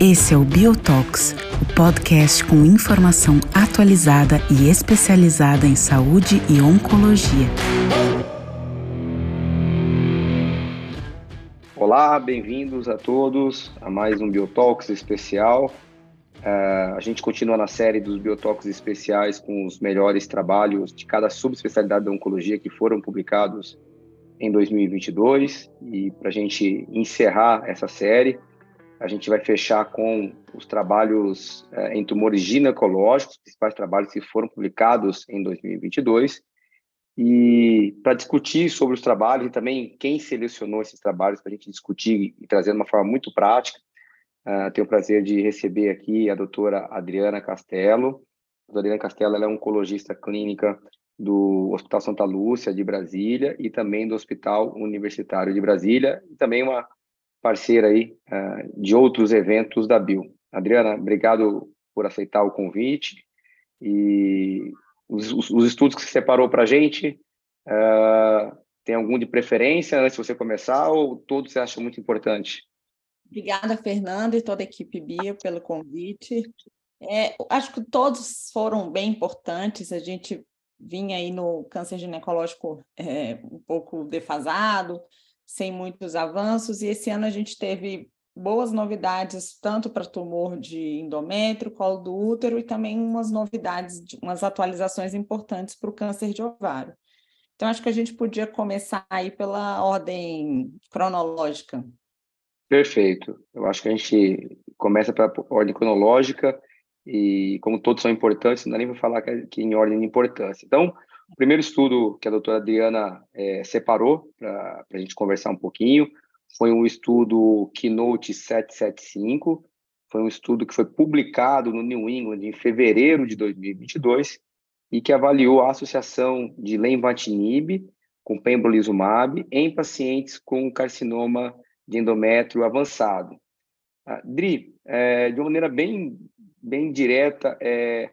Esse é o Biotox, o podcast com informação atualizada e especializada em saúde e oncologia. Olá, bem-vindos a todos a mais um Biotox especial. Uh, a gente continua na série dos Biotox especiais com os melhores trabalhos de cada subespecialidade da oncologia que foram publicados em 2022. E para a gente encerrar essa série, a gente vai fechar com os trabalhos é, em tumores ginecológicos, os principais trabalhos que foram publicados em 2022. E para discutir sobre os trabalhos e também quem selecionou esses trabalhos para a gente discutir e trazer de uma forma muito prática, uh, tenho o prazer de receber aqui a doutora Adriana Castelo. A doutora Adriana Castelo é oncologista clínica do Hospital Santa Lúcia de Brasília e também do Hospital Universitário de Brasília e também uma parceira aí uh, de outros eventos da Bio. Adriana, obrigado por aceitar o convite e os, os, os estudos que você separou para a gente, uh, tem algum de preferência antes de você começar ou todos você acha muito importante? Obrigada, Fernanda, e toda a equipe Bio pelo convite. É, acho que todos foram bem importantes. A gente vinha aí no câncer ginecológico é, um pouco defasado, sem muitos avanços, e esse ano a gente teve boas novidades, tanto para tumor de endométrio, colo do útero, e também umas novidades, umas atualizações importantes para o câncer de ovário. Então, acho que a gente podia começar aí pela ordem cronológica. Perfeito. Eu acho que a gente começa pela ordem cronológica, e como todos são importantes, não nem para falar que, é, é em ordem de importância. Então, o primeiro estudo que a doutora Adriana é, separou para a gente conversar um pouquinho foi um estudo Keynote 775, foi um estudo que foi publicado no New England em fevereiro de 2022 e que avaliou a associação de lenvatinib com pembrolizumab em pacientes com carcinoma de endométrio avançado. Ah, Dri, é, de uma maneira bem, bem direta, é,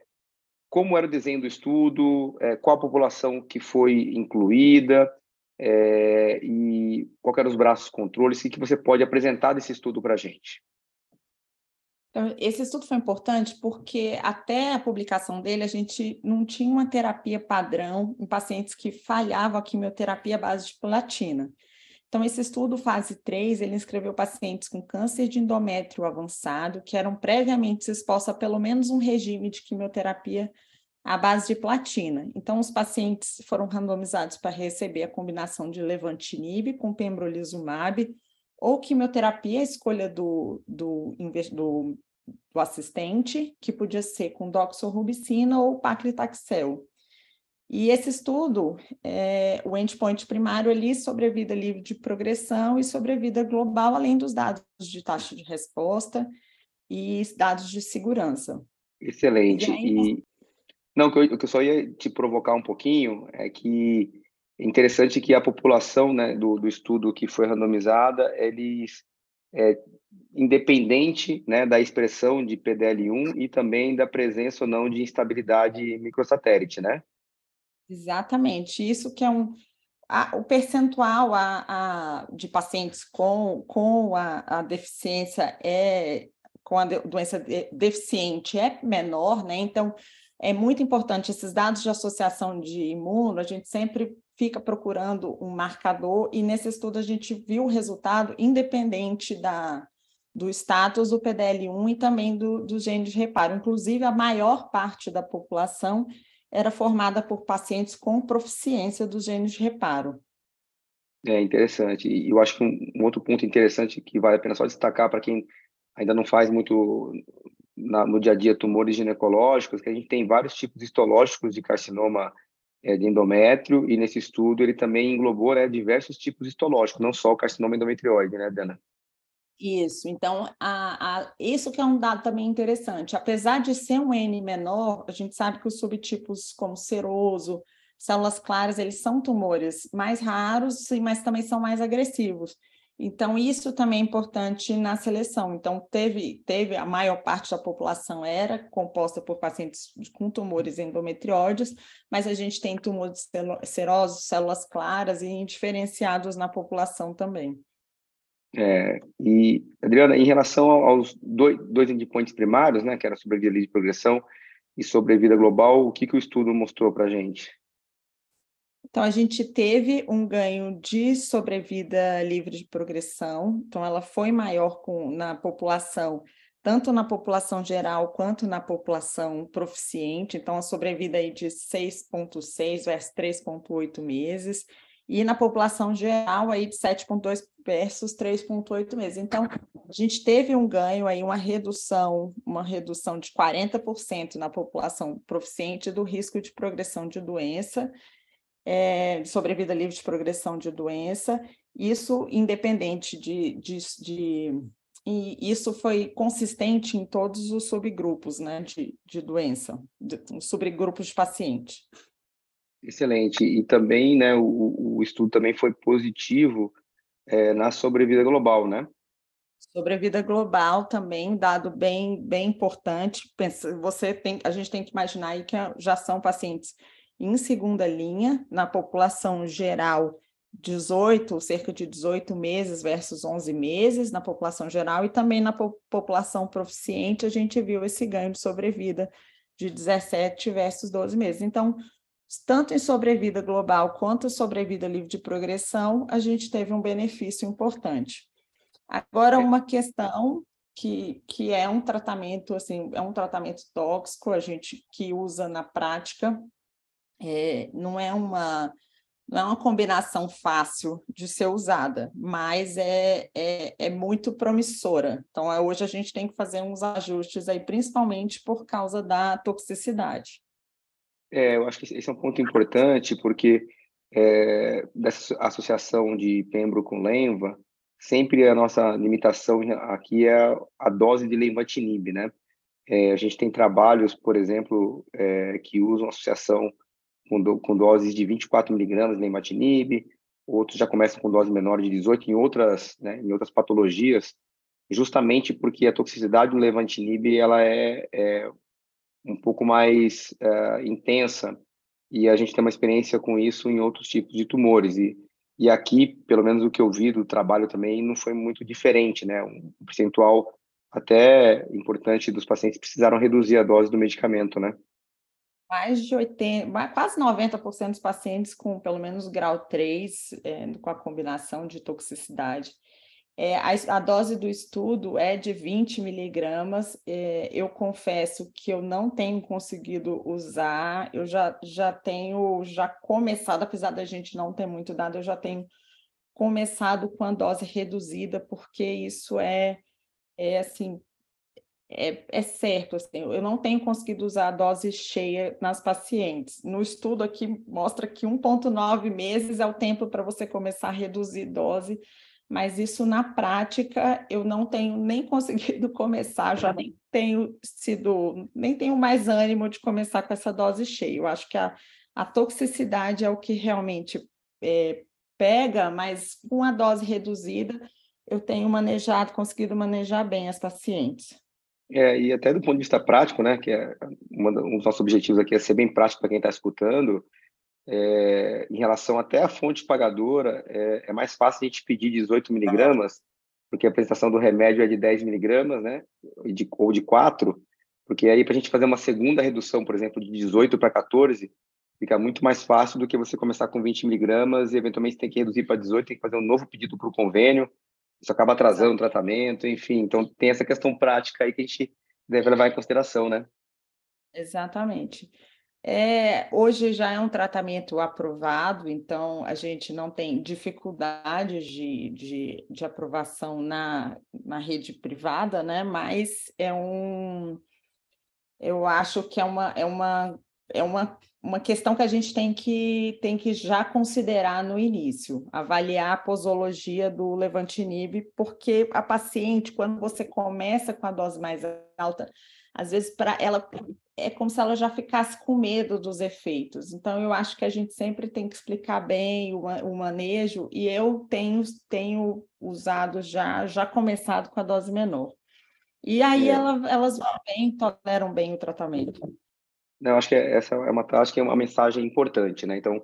como era o desenho do estudo, é, qual a população que foi incluída é, e quais eram os braços controles que, que você pode apresentar desse estudo para a gente. Então, esse estudo foi importante porque até a publicação dele a gente não tinha uma terapia padrão em pacientes que falhavam a quimioterapia à base de platina. Então, esse estudo, fase 3, ele inscreveu pacientes com câncer de endométrio avançado, que eram previamente expostos a pelo menos um regime de quimioterapia à base de platina. Então, os pacientes foram randomizados para receber a combinação de levantinib com pembrolizumab ou quimioterapia, a escolha do, do, do, do assistente, que podia ser com doxorubicina ou paclitaxel. E esse estudo, é, o endpoint primário ali, sobrevida livre de progressão e sobrevida global, além dos dados de taxa de resposta e dados de segurança. Excelente. E, aí, e não, o que, eu, que eu só ia te provocar um pouquinho é que é interessante que a população né, do, do estudo que foi randomizada, eles, é, independente né, da expressão de PDL1 e também da presença ou não de instabilidade microsatélite, né? Exatamente, isso que é um, a, o percentual a, a, de pacientes com, com a, a deficiência é com a doença deficiente é menor, né? Então, é muito importante esses dados de associação de imuno, a gente sempre fica procurando um marcador, e nesse estudo a gente viu o resultado independente da, do status do PDL1 e também do, do gene de reparo. Inclusive, a maior parte da população era formada por pacientes com proficiência dos genes de reparo. É interessante. E eu acho que um, outro ponto interessante que vale a pena só destacar para quem ainda não faz muito na, no dia a dia tumores ginecológicos, que a gente tem vários tipos histológicos de carcinoma é, de endométrio, e nesse estudo ele também englobou né, diversos tipos histológicos, não só o carcinoma endometrioide, né, Dana? Isso, então, a, a, isso que é um dado também interessante. Apesar de ser um N menor, a gente sabe que os subtipos como seroso, células claras, eles são tumores mais raros, mas também são mais agressivos. Então, isso também é importante na seleção. Então, teve, teve a maior parte da população era composta por pacientes com tumores endometrióides, mas a gente tem tumores serosos, células claras e indiferenciados na população também. É, e, Adriana, em relação aos dois, dois endpoints primários, né, que era sobrevida de progressão e sobrevida global, o que, que o estudo mostrou para a gente? Então, a gente teve um ganho de sobrevida livre de progressão, então, ela foi maior com, na população, tanto na população geral quanto na população proficiente, então, a sobrevida aí de 6,6 versus 3,8 meses, e na população geral aí de 7,2 versus 3,8 meses. Então, a gente teve um ganho aí, uma redução, uma redução de 40% na população proficiente do risco de progressão de doença, é, sobrevida livre de progressão de doença, isso independente de, de, de e isso foi consistente em todos os subgrupos né, de, de doença, de, subgrupos de paciente. Excelente. E também, né, o, o estudo também foi positivo é, na sobrevida global, né? Sobrevida global também, dado bem, bem importante. Pensa, você tem, a gente tem que imaginar aí que já são pacientes em segunda linha, na população geral, 18, cerca de 18 meses versus 11 meses na população geral, e também na po população proficiente, a gente viu esse ganho de sobrevida de 17 versus 12 meses. Então, tanto em sobrevida global quanto sobrevida livre de progressão, a gente teve um benefício importante. Agora, uma questão que, que é um tratamento, assim, é um tratamento tóxico, a gente que usa na prática, é, não é uma não é uma combinação fácil de ser usada, mas é, é, é muito promissora. Então, é, hoje a gente tem que fazer uns ajustes aí, principalmente por causa da toxicidade. É, eu acho que esse é um ponto importante, porque é, dessa associação de Pembro com Lenva, sempre a nossa limitação aqui é a dose de lenvatinib, né? É, a gente tem trabalhos, por exemplo, é, que usam associação com, do, com doses de 24 miligramas de lenvatinib, outros já começam com dose menor de 18 em outras, né, em outras patologias, justamente porque a toxicidade do levantinib ela é, é um pouco mais uh, intensa e a gente tem uma experiência com isso em outros tipos de tumores e e aqui, pelo menos o que eu vi do trabalho também, não foi muito diferente, né? Um percentual até importante dos pacientes precisaram reduzir a dose do medicamento, né? Mais de 80, quase 90% dos pacientes com pelo menos grau 3, é, com a combinação de toxicidade. É, a, a, dose do estudo é de 20 miligramas. É, eu confesso que eu não tenho conseguido usar, eu já, já tenho já começado, apesar da gente não ter muito dado, eu já tenho começado com a dose reduzida, porque isso é, é assim, é, é certo, assim, eu não tenho conseguido usar a dose cheia nas pacientes. No estudo aqui mostra que 1,9 meses é o tempo para você começar a reduzir dose mas isso na prática eu não tenho nem conseguido começar, já nem tenho sido, nem tenho mais ânimo de começar com essa dose cheia. Eu acho que a, a toxicidade é o que realmente é, pega, mas com a dose reduzida eu tenho manejado, conseguido manejar bem as pacientes. É, e até do ponto de vista prático, né, que é uma, um dos nossos objetivos aqui é ser bem prático para quem está escutando, é, em relação até à fonte pagadora, é, é, mais fácil a gente pedir 18 miligramas, porque a apresentação do remédio é de 10 miligramas, né? De, ou de 4, porque aí para a gente fazer uma segunda redução, por exemplo, de 18 para 14, fica muito mais fácil do que você começar com 20 miligramas e eventualmente tem que reduzir para 18, tem que fazer um novo pedido para o convênio, isso acaba atrasando o tratamento, enfim. Então tem essa questão prática aí que a gente deve levar em consideração, né? Exatamente. É, hoje já é um tratamento aprovado, então a gente não tem dificuldades de, de, de aprovação na, na rede privada, né? Mas é um, eu acho que é uma, é uma, é uma, uma questão que a gente tem que, tem que já considerar no início, avaliar a posologia do levantinib, porque a paciente, quando você começa com a dose mais alta, às vezes para ela é como se ela já ficasse com medo dos efeitos. Então, eu acho que a gente sempre tem que explicar bem o, o manejo, e eu tenho, tenho usado já, já começado com a dose menor. E aí é. ela, elas vão bem, toleram bem o tratamento. Não, acho que essa é uma, acho que é uma mensagem importante, né? Então,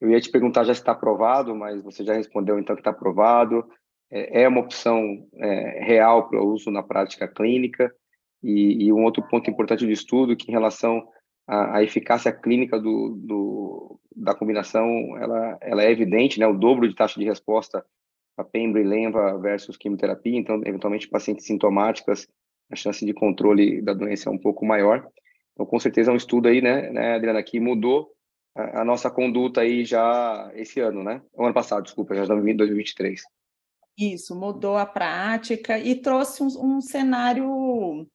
eu ia te perguntar já se está aprovado, mas você já respondeu então que está aprovado. É, é uma opção é, real para uso na prática clínica. E, e, um outro ponto importante do estudo, que em relação à, à eficácia clínica do, do, da combinação, ela, ela é evidente, né? O dobro de taxa de resposta a Pembro e Lenva versus quimioterapia. Então, eventualmente, pacientes sintomáticas, a chance de controle da doença é um pouco maior. Então, com certeza é um estudo aí, né, né Adriana, que mudou a, a nossa conduta aí já esse ano, né? O ano passado, desculpa, já em 2023. Isso, mudou a prática e trouxe um, um cenário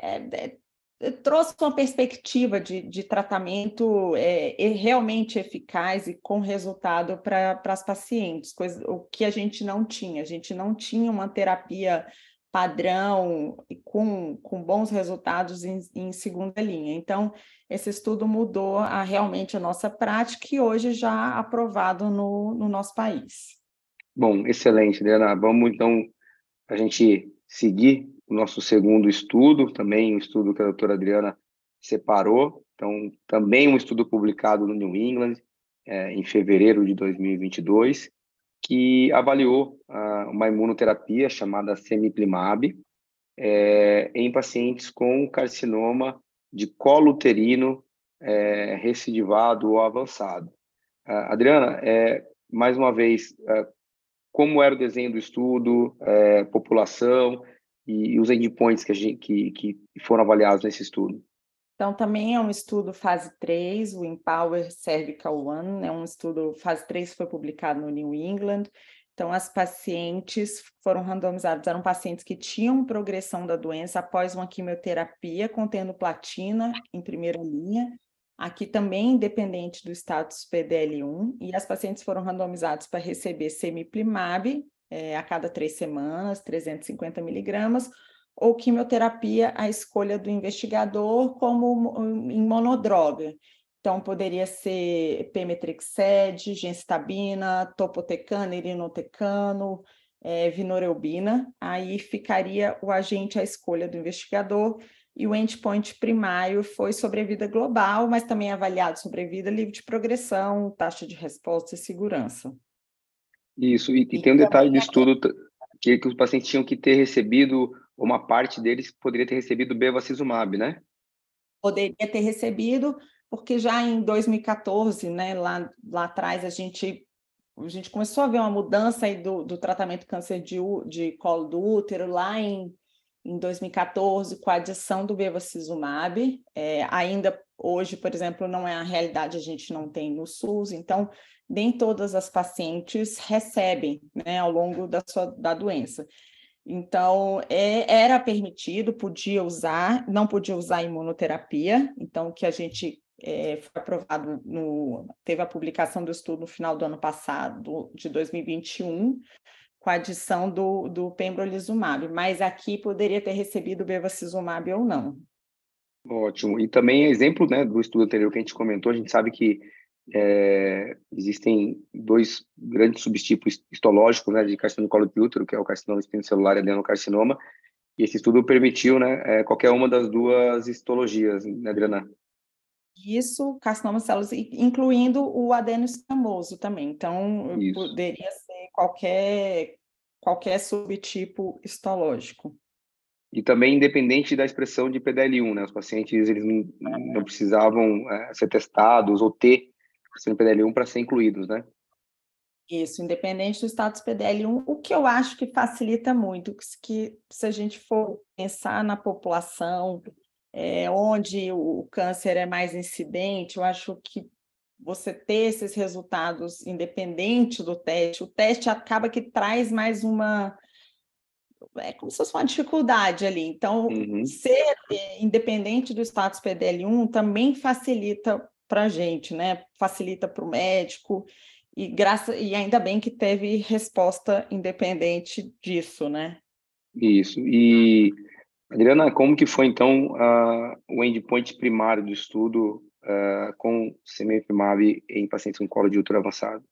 é, é, trouxe uma perspectiva de, de tratamento é, realmente eficaz e com resultado para as pacientes, coisa, o que a gente não tinha. A gente não tinha uma terapia padrão com, com bons resultados em, em segunda linha. Então, esse estudo mudou a, realmente a nossa prática e hoje já aprovado no, no nosso país. Bom, excelente, Diana. Vamos então a gente seguir o nosso segundo estudo, também um estudo que a doutora Adriana separou. Então, também um estudo publicado no New England é, em fevereiro de 2022, que avaliou uma imunoterapia chamada semiplimab é, em pacientes com carcinoma de colo uterino é, recidivado ou avançado. Uh, Adriana, é, mais uma vez, uh, como era o desenho do estudo, é, população e, e, os endpoints que, gente, que, que foram avaliados nesse estudo? Então, também é um estudo fase 3, o Empower Cervical One, é um estudo fase 3 que foi publicado no New England. Então, as pacientes foram randomizadas, eram pacientes que tinham progressão da doença após uma quimioterapia contendo platina em primeira linha, aqui também independente do status PDL1, e as pacientes foram randomizadas para receber semiplimab é, a cada três semanas, 350 miligramas, ou quimioterapia à escolha do investigador como em monodroga. Então, poderia ser pemetrexed, gencitabina, topotecano, irinotecano, é, vinoreubina. Aí ficaria o agente à escolha do investigador. E o endpoint primário foi sobrevida global, mas também avaliado sobrevida livre de progressão, taxa de resposta e segurança. Isso, e, e tem um detalhe do estudo que, que os pacientes tinham que ter recebido uma parte deles poderia ter recebido bevacizumab, né? Poderia ter recebido, porque já em 2014, né, lá, lá atrás, a gente, a gente começou a ver uma mudança aí do, do tratamento câncer de, de colo do útero, lá em, em 2014, com a adição do bevacizumab. É, ainda hoje, por exemplo, não é a realidade, a gente não tem no SUS, então nem todas as pacientes recebem né, ao longo da, sua, da doença. Então, é, era permitido, podia usar, não podia usar imunoterapia. Então, que a gente é, foi aprovado, no, teve a publicação do estudo no final do ano passado, de 2021, com a adição do, do pembrolizumab, mas aqui poderia ter recebido bevacizumab ou não. Ótimo. E também exemplo né, do estudo anterior que a gente comentou, a gente sabe que é, existem dois grandes subtipos histológicos né, de carcinoma do colo de útero, que é o carcinoma espinocelular e adenocarcinoma, e esse estudo permitiu né, é, qualquer uma das duas histologias, né, Adriana? Isso, carcinoma células, incluindo o adeno-escamoso também. Então, Isso. poderia ser qualquer, qualquer subtipo histológico. E também independente da expressão de PDL1, né? Os pacientes eles não, não precisavam é, ser testados ou ter no PDL1 para ser incluídos, né? Isso, independente do status PDL1, o que eu acho que facilita muito, que se a gente for pensar na população é, onde o câncer é mais incidente, eu acho que você ter esses resultados independente do teste, o teste acaba que traz mais uma é como se fosse uma dificuldade ali. Então, uhum. ser é, independente do status PDL1 também facilita para a gente, né? Facilita para o médico e graça e ainda bem que teve resposta independente disso, né? Isso. E Adriana, como que foi então uh, o endpoint primário do estudo uh, com semiprimab em pacientes com colo de útero avançado?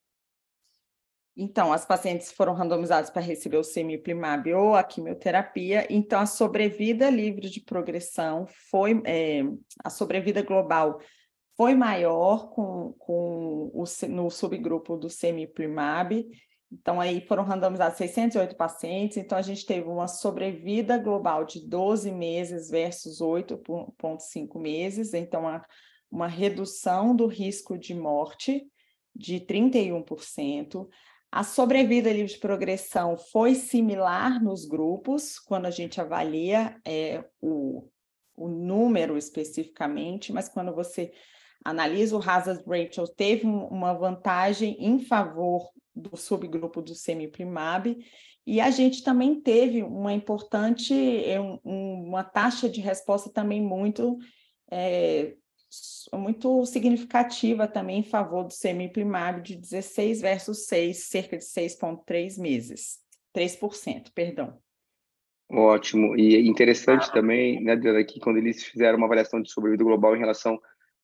Então, as pacientes foram randomizadas para receber o semiplimab ou a quimioterapia. Então, a sobrevida livre de progressão foi é, a sobrevida global foi maior com, com o, no subgrupo do semiplimab. Então, aí foram randomizados 608 pacientes. Então, a gente teve uma sobrevida global de 12 meses versus 8,5 meses. Então, uma, uma redução do risco de morte de 31%. A sobrevida livre de progressão foi similar nos grupos, quando a gente avalia é, o, o número especificamente, mas quando você analisa o hazard ratio, teve uma vantagem em favor do subgrupo do semiprimab, e a gente também teve uma importante, é, uma taxa de resposta também muito é, muito significativa também em favor do semiprimário de 16 versus 6, cerca de 6,3 meses, 3%, perdão. Ótimo. E interessante também, né, que quando eles fizeram uma avaliação de sobrevida global em relação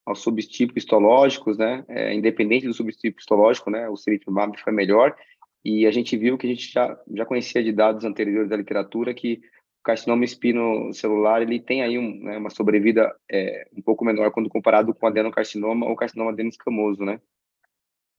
aos subtipos histológicos, né, é, independente do subtipo histológico, né, o cemiplimab foi melhor, e a gente viu que a gente já, já conhecia de dados anteriores da literatura que carcinoma espinocelular ele tem aí um, né, uma sobrevida é, um pouco menor quando comparado com adenocarcinoma ou carcinoma adenoscamoso, né?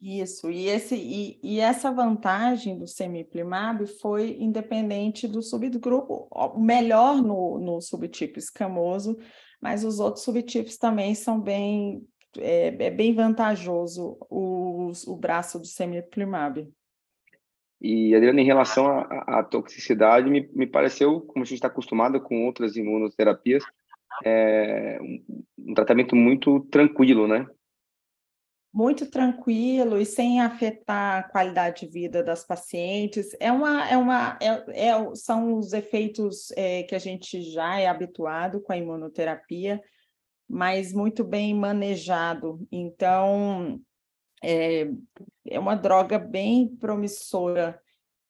Isso, e, esse, e, e essa vantagem do semiplimab foi independente do subgrupo, melhor no, no subtipo escamoso, mas os outros subtipos também são bem, é, é bem vantajoso o, o braço do semiplimab. E, Adriana, em relação à, toxicidade, me, me pareceu, como a gente está acostumado com outras imunoterapias, é, um, um tratamento muito tranquilo, né? muito tranquilo e sem afetar a qualidade de vida das pacientes. É uma, é uma, é, é são os efeitos é, que a gente já é habituado com a imunoterapia, mas muito bem manejado. Então, é, é uma droga bem promissora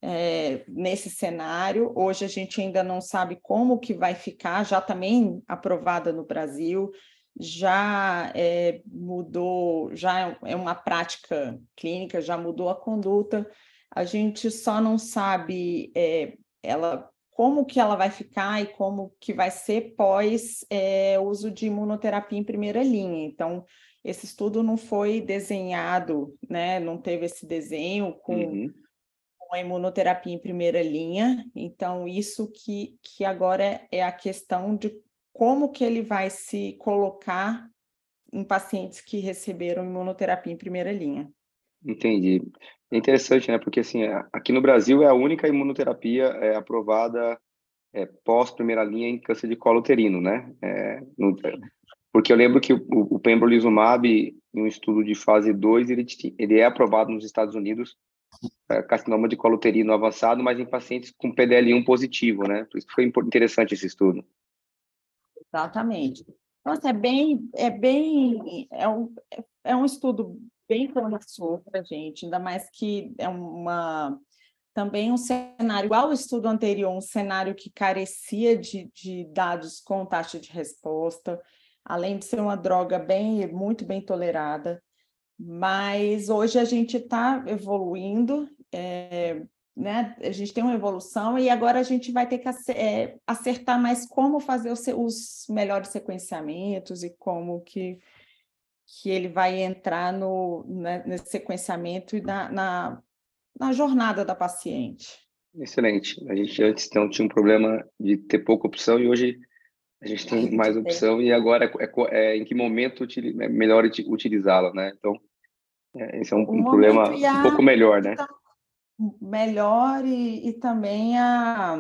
é, nesse cenário. Hoje a gente ainda não sabe como que vai ficar, já também aprovada no Brasil, já é, mudou, já é uma prática clínica, já mudou a conduta. A gente só não sabe é, ela como que ela vai ficar e como que vai ser pós é, uso de imunoterapia em primeira linha. Então, esse estudo não foi desenhado, né? Não teve esse desenho com, uhum. com a imunoterapia em primeira linha. Então, isso que, que agora é a questão de como que ele vai se colocar em pacientes que receberam imunoterapia em primeira linha. Entendi. É interessante, né? Porque assim, aqui no Brasil é a única imunoterapia é, aprovada é, pós primeira linha em câncer de colo uterino, né? É, no, porque eu lembro que o, o pembrolizumab, em um estudo de fase 2, ele, ele é aprovado nos Estados Unidos, é, carcinoma de colo uterino avançado, mas em pacientes com PDL1 positivo, né? Por isso foi interessante esse estudo. Exatamente. Então, assim, é bem, é bem, é um, é um estudo bem promissor para a gente, ainda mais que é uma também um cenário, igual ao estudo anterior, um cenário que carecia de, de dados com taxa de resposta, além de ser uma droga bem, muito bem tolerada. Mas hoje a gente está evoluindo, é, né? A gente tem uma evolução e agora a gente vai ter que é, acertar mais como fazer os, os melhores sequenciamentos e como que, que ele vai entrar no, né, nesse sequenciamento e na, na, na jornada da paciente. Excelente. A gente antes então tinha um problema de ter pouca opção e hoje a gente tem mais opção e agora é, é, é em que momento é melhor utilizá-la, né? Então, é, esse é um, um problema um pouco melhor, né? Melhor e, e também a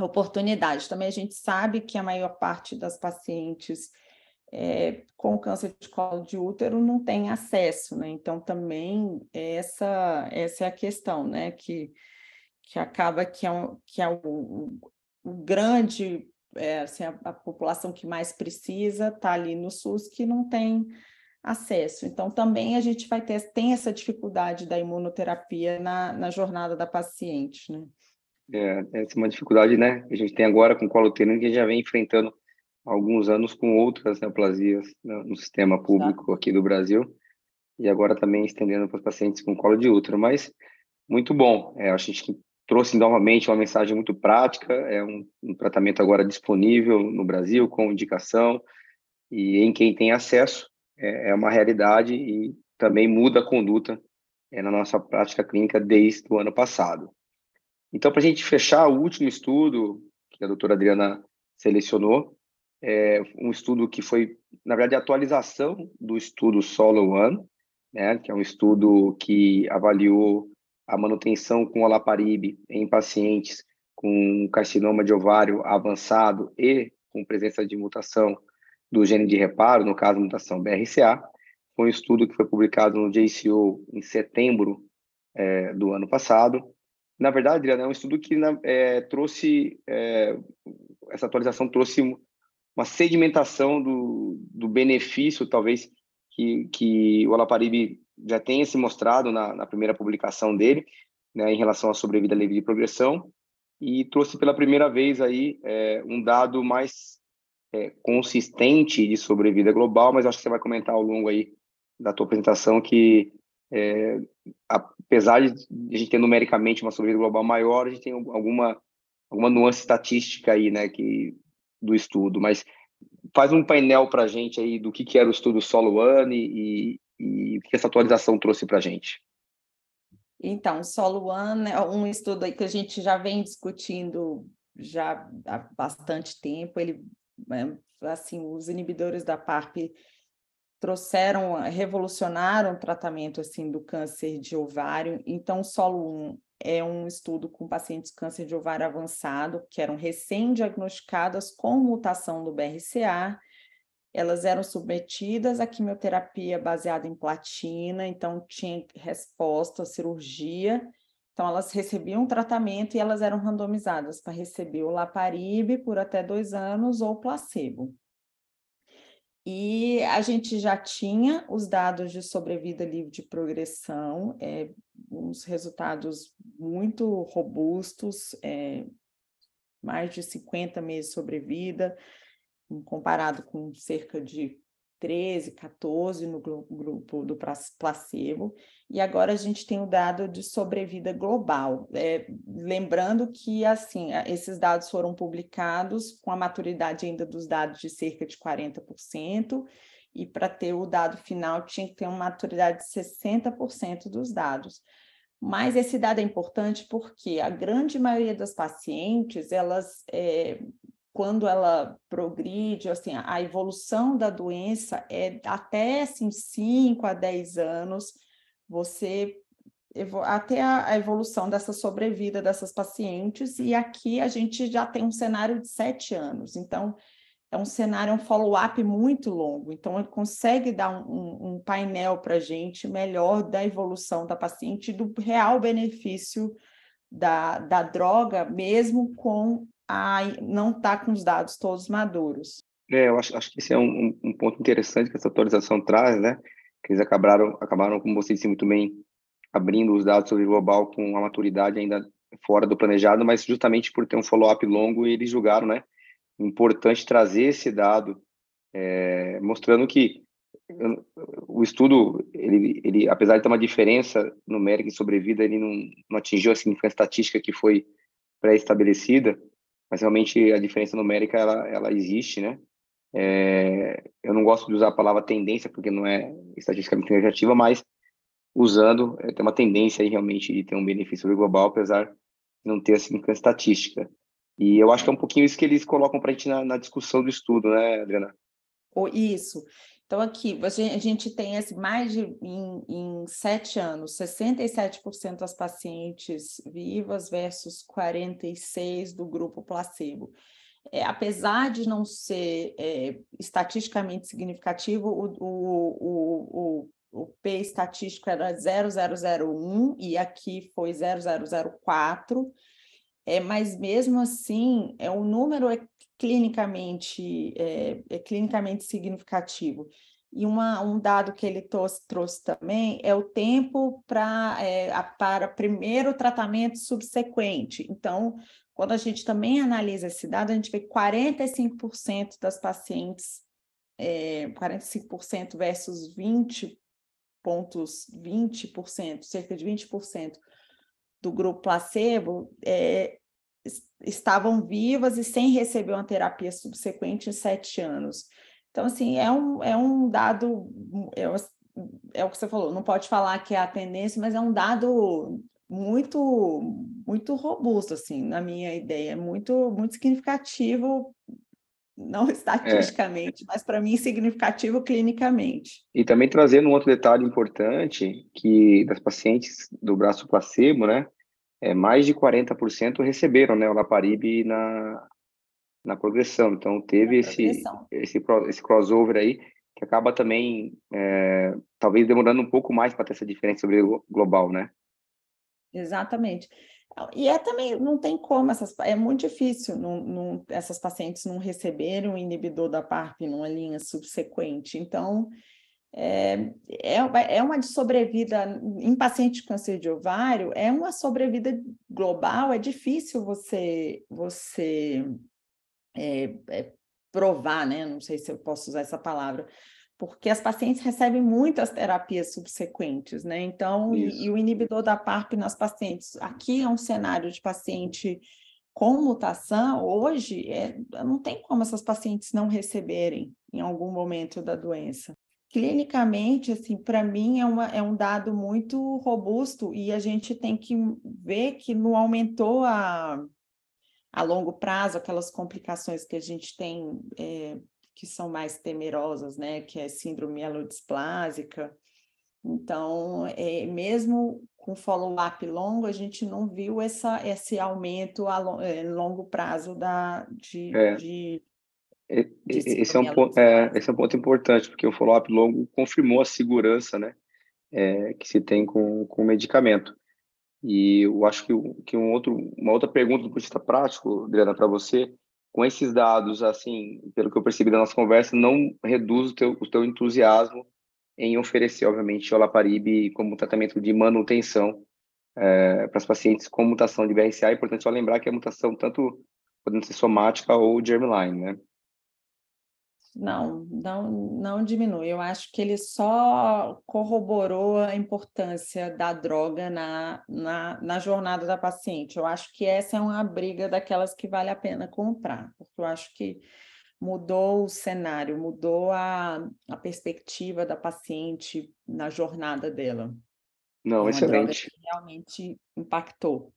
oportunidade. Também a gente sabe que a maior parte das pacientes é, com câncer de colo de útero não tem acesso, né? Então também essa essa é a questão, né? Que, que acaba que é, um, que é o, o grande é, assim, a, a, população que mais precisa está ali no SUS que não tem acesso. Então, também a gente vai ter tem essa dificuldade da imunoterapia na, na jornada da paciente, né? É, essa é uma dificuldade, né, que a gente tem agora com colo uterino, que a gente já vem enfrentando há alguns anos com outras neoplasias né, no sistema público aqui do Brasil, e agora também estendendo para os pacientes com colo de útero, mas muito bom. É, a gente trouxe novamente uma mensagem muito prática, é um, um tratamento agora disponível no Brasil, com indicação, e em quem tem acesso, é, é uma realidade e também muda a conduta é, na nossa prática clínica desde o ano passado. Então, para a gente fechar o último estudo que a doutora Adriana selecionou, é um estudo que foi, na verdade, a atualização do estudo Solo One, né, que é um estudo que avaliou a manutenção com olaparib em pacientes com carcinoma de ovário avançado e com presença de mutação do gene de reparo, no caso, mutação BRCA. Foi um estudo que foi publicado no JCO em setembro é, do ano passado na verdade, Adriana, é um estudo que é, trouxe, é, essa atualização trouxe uma sedimentação do, do benefício, talvez, que, que o Alaparib já tenha se mostrado na, na primeira publicação dele, né, em relação à sobrevida livre de progressão, e trouxe pela primeira vez aí é, um dado mais é, consistente de sobrevida global, mas acho que você vai comentar ao longo aí da tua apresentação que é, apesar de a gente ter numericamente uma sobrevida global maior, a gente tem alguma, alguma nuance estatística aí, né, que, do estudo, mas faz um painel para a gente aí do que, que era o estudo Solo One e, e, o que essa atualização trouxe para a gente. Então, Solo One é um estudo aí que a gente já vem discutindo já há bastante tempo. Ele, é, assim, os inibidores da PARP trouxeram, revolucionaram o tratamento assim do câncer de ovário. Então, Solo 1 é um estudo com pacientes com câncer de ovário avançado, que eram recém-diagnosticadas com mutação do BRCA. Elas eram submetidas à quimioterapia baseada em platina, então tinha resposta à cirurgia. Então, elas recebiam tratamento e elas eram randomizadas para receber o Laparib por até dois anos ou placebo. E a gente já tinha os dados de sobrevida livre de progressão, é, uns resultados muito robustos, é, mais de 50 meses de sobrevida, comparado com cerca de 13, 14 no grupo do placebo, e agora a gente tem o dado de sobrevida global. É, lembrando que, assim, esses dados foram publicados com a maturidade ainda dos dados de cerca de 40%, e para ter o dado final tinha que ter uma maturidade de 60% dos dados. Mas esse dado é importante porque a grande maioria das pacientes, elas é, quando ela progride, assim, a evolução da doença é até assim, 5 a 10 anos, você até a evolução dessa sobrevida dessas pacientes, e aqui a gente já tem um cenário de sete anos, então é um cenário, um follow-up muito longo, então ele consegue dar um, um painel para a gente melhor da evolução da paciente, do real benefício da, da droga, mesmo com a não estar tá com os dados todos maduros. É, eu acho, acho que esse é um, um, ponto interessante que essa atualização traz, né? Que eles acabaram, acabaram, como você disse muito bem, abrindo os dados sobre o global com a maturidade ainda fora do planejado, mas justamente por ter um follow-up longo, eles julgaram, né? Importante trazer esse dado, é, mostrando que o estudo, ele, ele, apesar de ter uma diferença numérica em sobrevida, ele não, não atingiu a significância estatística que foi pré-estabelecida, mas realmente a diferença numérica ela, ela existe, né? É, eu não gosto de usar a palavra tendência porque não é estatisticamente negativa, mas usando é, tem uma tendência aí realmente de ter um benefício global, apesar de não ter assim estatística. E eu acho que é um pouquinho isso que eles colocam para a gente na, na, discussão do estudo, né, Adriana? Isso. Então, aqui, a gente tem mais de, em, em sete anos, 67% das pacientes vivas versus 46% do grupo placebo. É, apesar de não ser é, estatisticamente significativo, o, o, o, o, P estatístico era 0,001 e aqui foi 0,004, é, mas mesmo assim, é, o número é clinicamente, é, é clinicamente significativo. E uma, um dado que ele trouxe, trouxe também é o tempo pra, é, para primeiro tratamento subsequente. Então, quando a gente também analisa esse dado, a gente vê que 45% das pacientes, é, 45% versus 20 pontos, 20%, cerca de 20% do grupo placebo, é, estavam vivas e sem receber uma terapia subsequente em sete anos. Então, assim, é um, é um dado, é, é o que você falou, não pode falar que é a tendência, mas é um dado muito muito robusto assim na minha ideia muito muito significativo não estatisticamente é. mas para mim significativo clinicamente. E também trazendo um outro detalhe importante que das pacientes do braço placebo né é, mais de 40% receberam né o laparibe na na progressão. Então teve esse, esse esse crossover aí que acaba também é, talvez demorando um pouco mais para ter essa diferença sobre o global né Exatamente. E é também, não tem como, essas, é muito difícil não, não, essas pacientes não receberem um inibidor da PARP numa linha subsequente. Então, é, é, é uma sobrevida em paciente de câncer de ovário, é uma sobrevida global, é difícil você, você é, é, provar, né? Não sei se eu posso usar essa palavra, porque as pacientes recebem muitas terapias subsequentes, né? Então, e, e, o inibidor da PARP nas pacientes, aqui é um cenário de paciente com mutação, hoje é, não tem como essas pacientes não receberem em algum momento da doença. Clinicamente, assim, para mim é, uma, é um dado muito robusto e a gente tem que ver que não aumentou a, a longo prazo aquelas complicações que a gente tem é, que são mais temerosas, né, que é síndrome mielodisplásica. Então, é, mesmo com follow-up longo, a gente não viu essa, esse aumento a long, é, longo prazo da, de, é. de, de esse, é um ponto, é, esse é um ponto importante, porque o follow-up longo confirmou a segurança né, é, que se tem com, com o medicamento. E eu acho que, que um outro, uma outra pergunta do ponto de vista prático, Adriana, para você, com esses dados, assim, pelo que eu percebi da nossa conversa, não reduz o teu, o teu entusiasmo em oferecer, obviamente, o Laparibe como tratamento de manutenção é, para as pacientes com mutação de BRCA. É importante só lembrar que a mutação tanto podendo ser somática ou germline, né? Não, não, não diminui. Eu acho que ele só corroborou a importância da droga na, na, na jornada da paciente. Eu acho que essa é uma briga daquelas que vale a pena comprar, porque eu acho que mudou o cenário, mudou a, a perspectiva da paciente na jornada dela. Não, uma excelente. realmente impactou.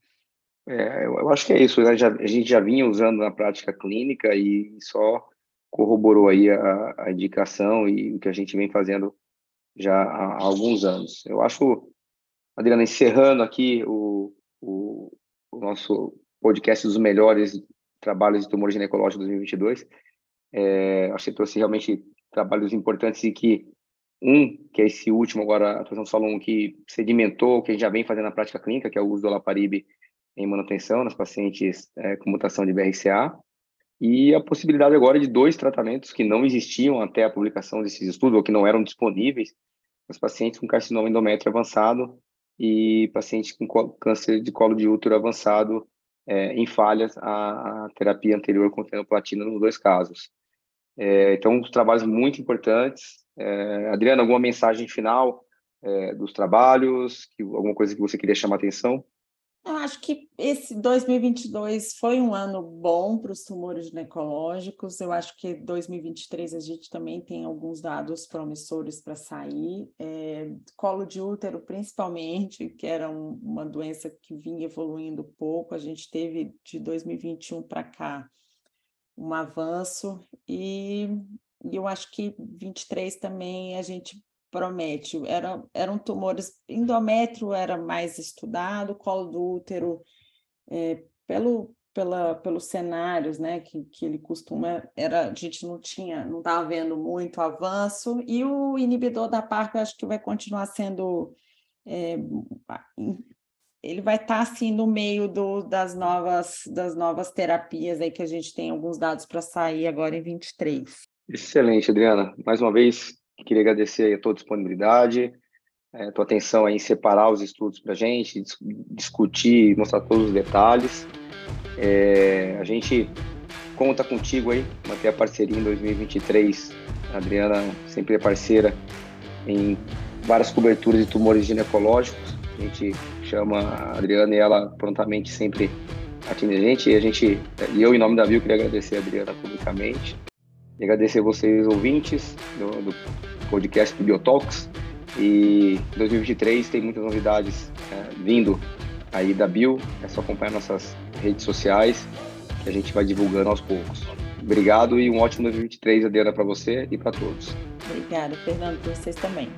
É, eu, acho que é isso. Né? Já, a gente já vinha usando na prática clínica e só corroborou aí a, a indicação e o que a gente vem fazendo já há, há alguns anos. Eu acho, Adriana, encerrando aqui o, o, o, nosso podcast dos melhores trabalhos de tumor ginecológico 2022, é, acho que trouxe realmente trabalhos importantes e que um, que é esse último agora, a atuação um que sedimentou, que a gente já vem fazendo na prática clínica, que é o uso do Laparibe em manutenção nas pacientes é, com mutação de BRCA, e a possibilidade agora de dois tratamentos que não existiam até a publicação desses estudos, ou que não eram disponíveis, os pacientes com carcinoma endométrio avançado e pacientes com câncer de colo de útero avançado é, em falhas à, à, terapia anterior contendo platina nos dois casos. É, então, os trabalhos muito importantes. É, Adriana, alguma mensagem final é, dos trabalhos, que, alguma coisa que você queria chamar a atenção? Acho que esse 2022 foi um ano bom para os tumores ginecológicos. Eu acho que 2023 a gente também tem alguns dados promissores para sair. É, colo de útero, principalmente, que era um, uma doença que vinha evoluindo pouco. A gente teve de 2021 para cá um avanço e eu acho que 23 também a gente promete. Era, eram tumores, endométrio era mais estudado, colo do útero, é, pelo, pela, pelos cenários né, que, que ele costuma, era, a gente não tinha, não estava vendo muito avanço, e o inibidor da PARP acho que vai continuar sendo. É, ele vai estar tá, assim no meio do, das novas das novas terapias aí que a gente tem alguns dados para sair agora em 23. Excelente, Adriana. Mais uma vez, Queria agradecer a tua disponibilidade, a tua atenção em separar os estudos para a gente, dis discutir, mostrar todos os detalhes. É, a gente conta contigo aí, manter a parceria em 2023. A Adriana sempre é parceira em várias coberturas de tumores ginecológicos. A gente chama a Adriana e ela prontamente sempre atende a gente. E a gente, e eu, em nome da Viu, queria agradecer a Adriana publicamente. E agradecer a vocês, ouvintes do, do podcast do Biotalks. E 2023 tem muitas novidades é, vindo aí da Bio. É só acompanhar nossas redes sociais que a gente vai divulgando aos poucos. Obrigado e um ótimo 2023, Adriana, para você e para todos. Obrigada, Fernando, para vocês também.